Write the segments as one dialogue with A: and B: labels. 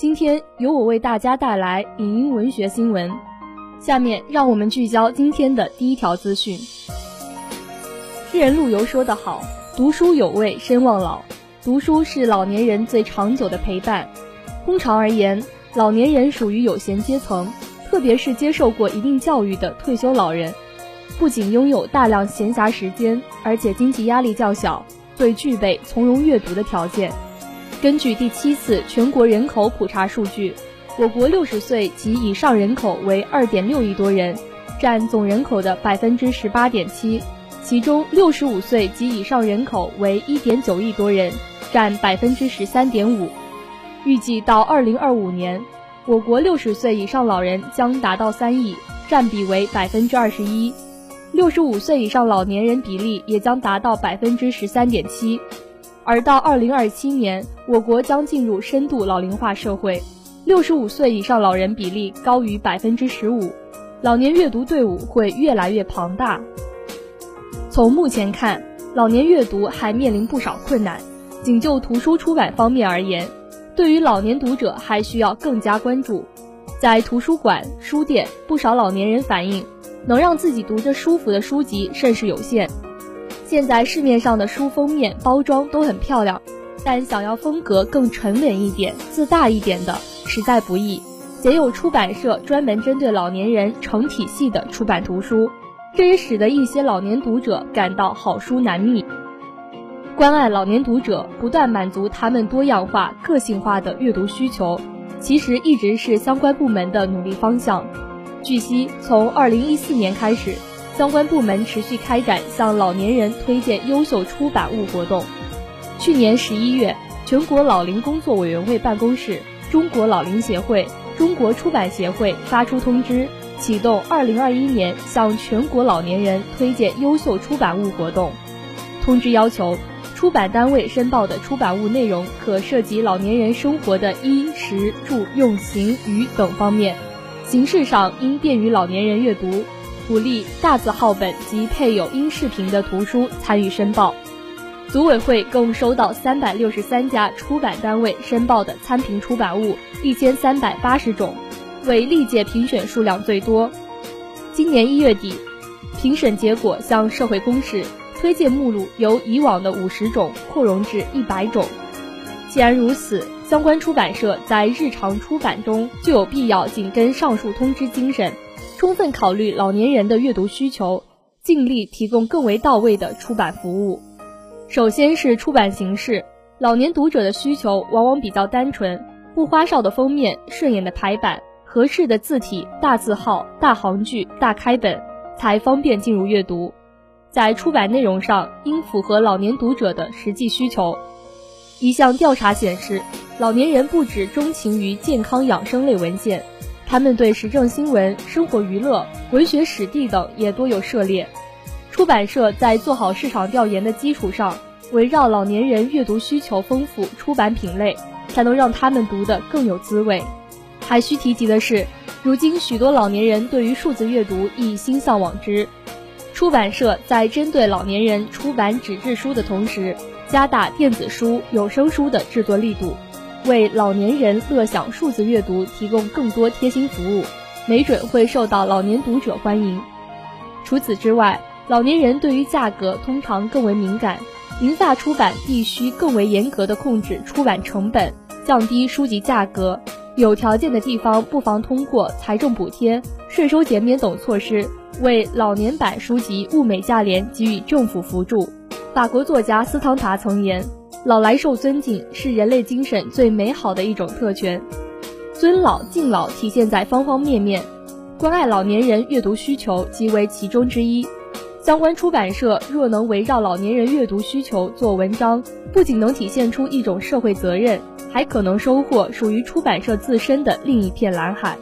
A: 今天由我为大家带来影音文学新闻。下面让我们聚焦今天的第一条资讯。诗人陆游说得好：“读书有味，身忘老。”读书是老年人最长久的陪伴。通常而言，老年人属于有闲阶层，特别是接受过一定教育的退休老人，不仅拥有大量闲暇时间，而且经济压力较小，最具备从容阅读的条件。根据第七次全国人口普查数据，我国六十岁及以上人口为二点六亿多人，占总人口的百分之十八点七。其中，六十五岁及以上人口为一点九亿多人，占百分之十三点五。预计到二零二五年，我国六十岁以上老人将达到三亿，占比为百分之二十一。六十五岁以上老年人比例也将达到百分之十三点七。而到二零二七年，我国将进入深度老龄化社会，六十五岁以上老人比例高于百分之十五，老年阅读队伍会越来越庞大。从目前看，老年阅读还面临不少困难。仅就图书出版方面而言，对于老年读者还需要更加关注。在图书馆、书店，不少老年人反映，能让自己读着舒服的书籍甚是有限。现在市面上的书封面包装都很漂亮，但想要风格更沉稳一点、字大一点的，实在不易。鲜有出版社专门针对老年人成体系的出版图书，这也使得一些老年读者感到好书难觅。关爱老年读者，不断满足他们多样化、个性化的阅读需求，其实一直是相关部门的努力方向。据悉，从2014年开始。相关部门持续开展向老年人推荐优秀出版物活动。去年十一月，全国老龄工作委员会办公室、中国老龄协会、中国出版协会发出通知，启动二零二一年向全国老年人推荐优秀出版物活动。通知要求，出版单位申报的出版物内容可涉及老年人生活的衣食住用行娱等方面，形式上应便于老年人阅读。鼓励大字号本及配有音视频的图书参与申报。组委会共收到三百六十三家出版单位申报的参评出版物一千三百八十种，为历届评选数量最多。今年一月底，评审结果向社会公示，推荐目录由以往的五十种扩容至一百种。既然如此，相关出版社在日常出版中就有必要紧跟上述通知精神。充分考虑老年人的阅读需求，尽力提供更为到位的出版服务。首先是出版形式，老年读者的需求往往比较单纯，不花哨的封面、顺眼的排版、合适的字体、大字号、大行距、大开本，才方便进入阅读。在出版内容上，应符合老年读者的实际需求。一项调查显示，老年人不止钟情于健康养生类文献。他们对时政新闻、生活娱乐、文学史地等也多有涉猎。出版社在做好市场调研的基础上，围绕老年人阅读需求丰富出版品类，才能让他们读得更有滋味。还需提及的是，如今许多老年人对于数字阅读亦心向往之。出版社在针对老年人出版纸质书的同时，加大电子书、有声书的制作力度。为老年人乐享数字阅读提供更多贴心服务，没准会受到老年读者欢迎。除此之外，老年人对于价格通常更为敏感，银发出版必须更为严格的控制出版成本，降低书籍价格。有条件的地方不妨通过财政补贴、税收减免等措施，为老年版书籍物美价廉给予政府扶助。法国作家斯汤达曾言。老来受尊敬是人类精神最美好的一种特权，尊老敬老体现在方方面面，关爱老年人阅读需求即为其中之一。相关出版社若能围绕老年人阅读需求做文章，不仅能体现出一种社会责任，还可能收获属于出版社自身的另一片蓝海。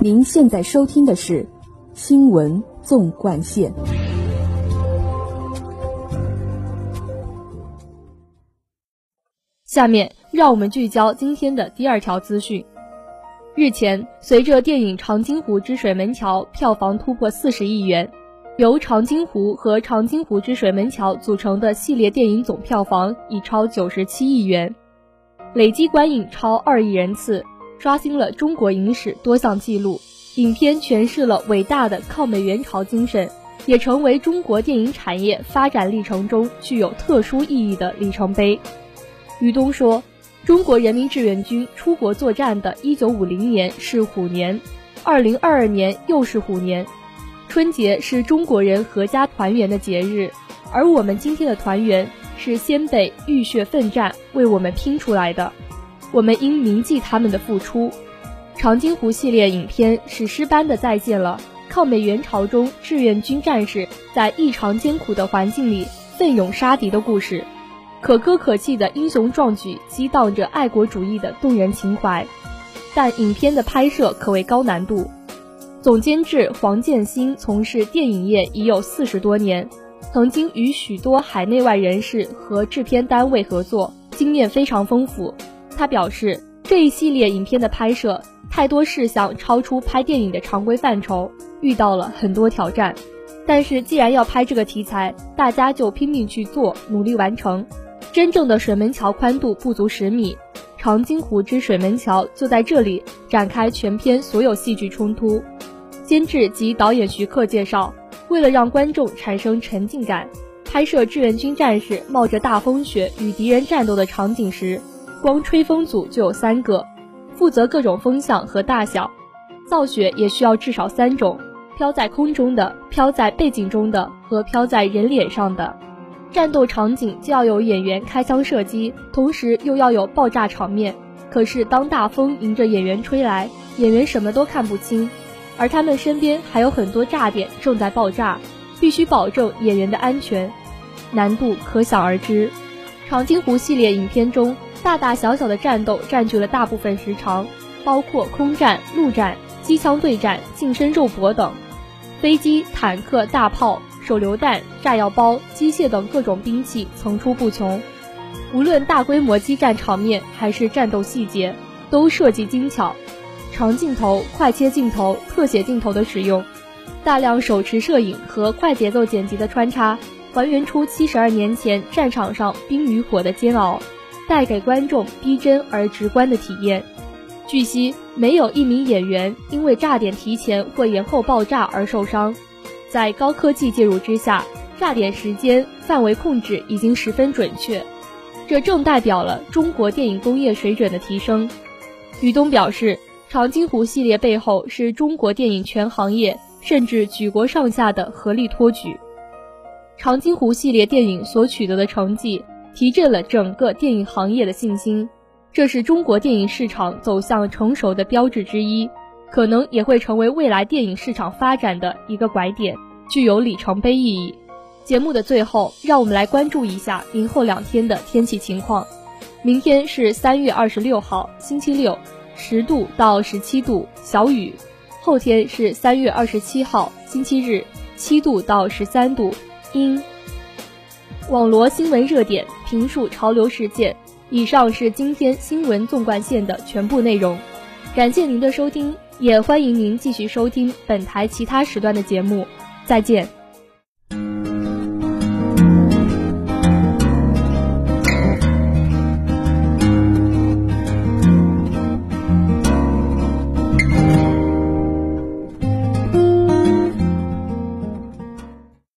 B: 您现在收听的是《新闻纵贯线》。
A: 下面让我们聚焦今天的第二条资讯。日前，随着电影《长津湖之水门桥》票房突破四十亿元，由长津湖和长津湖之水门桥组成的系列电影总票房已超九十七亿元，累计观影超二亿人次，刷新了中国影史多项纪录。影片诠释了伟大的抗美援朝精神，也成为中国电影产业发展历程中具有特殊意义的里程碑。于东说。中国人民志愿军出国作战的1950年是虎年，2022年又是虎年。春节是中国人阖家团圆的节日，而我们今天的团圆是先辈浴血奋战为我们拼出来的，我们应铭记他们的付出。长津湖系列影片史诗般的再现了抗美援朝中志愿军战士在异常艰苦的环境里奋勇杀敌的故事。可歌可泣的英雄壮举，激荡着爱国主义的动人情怀。但影片的拍摄可谓高难度。总监制黄建新从事电影业已有四十多年，曾经与许多海内外人士和制片单位合作，经验非常丰富。他表示，这一系列影片的拍摄太多事项超出拍电影的常规范畴，遇到了很多挑战。但是既然要拍这个题材，大家就拼命去做，努力完成。真正的水门桥宽度不足十米，长津湖之水门桥就在这里展开全篇所有戏剧冲突。监制及导演徐克介绍，为了让观众产生沉浸感，拍摄志愿军战士冒着大风雪与敌人战斗的场景时，光吹风组就有三个，负责各种风向和大小，造雪也需要至少三种：飘在空中的、飘在背景中的和飘在人脸上的。战斗场景就要有演员开枪射击，同时又要有爆炸场面。可是当大风迎着演员吹来，演员什么都看不清，而他们身边还有很多炸点正在爆炸，必须保证演员的安全，难度可想而知。长津湖系列影片中，大大小小的战斗占据了大部分时长，包括空战、陆战、机枪对战、近身肉搏等，飞机、坦克、大炮。手榴弹、炸药包、机械等各种兵器层出不穷，无论大规模激战场面还是战斗细节，都设计精巧。长镜头、快切镜头、特写镜头的使用，大量手持摄影和快节奏剪辑的穿插，还原出七十二年前战场上冰与火的煎熬，带给观众逼真而直观的体验。据悉，没有一名演员因为炸点提前或延后爆炸而受伤。在高科技介入之下，炸点时间范围控制已经十分准确，这正代表了中国电影工业水准的提升。于东表示，长津湖系列背后是中国电影全行业甚至举国上下的合力托举。长津湖系列电影所取得的成绩，提振了整个电影行业的信心，这是中国电影市场走向成熟的标志之一。可能也会成为未来电影市场发展的一个拐点，具有里程碑意义。节目的最后，让我们来关注一下明后两天的天气情况。明天是三月二十六号，星期六，十度到十七度，小雨。后天是三月二十七号，星期日，七度到十三度，阴。网罗新闻热点，评述潮流事件。以上是今天新闻纵贯线的全部内容，感谢您的收听。也欢迎您继续收听本台其他时段的节目，再见。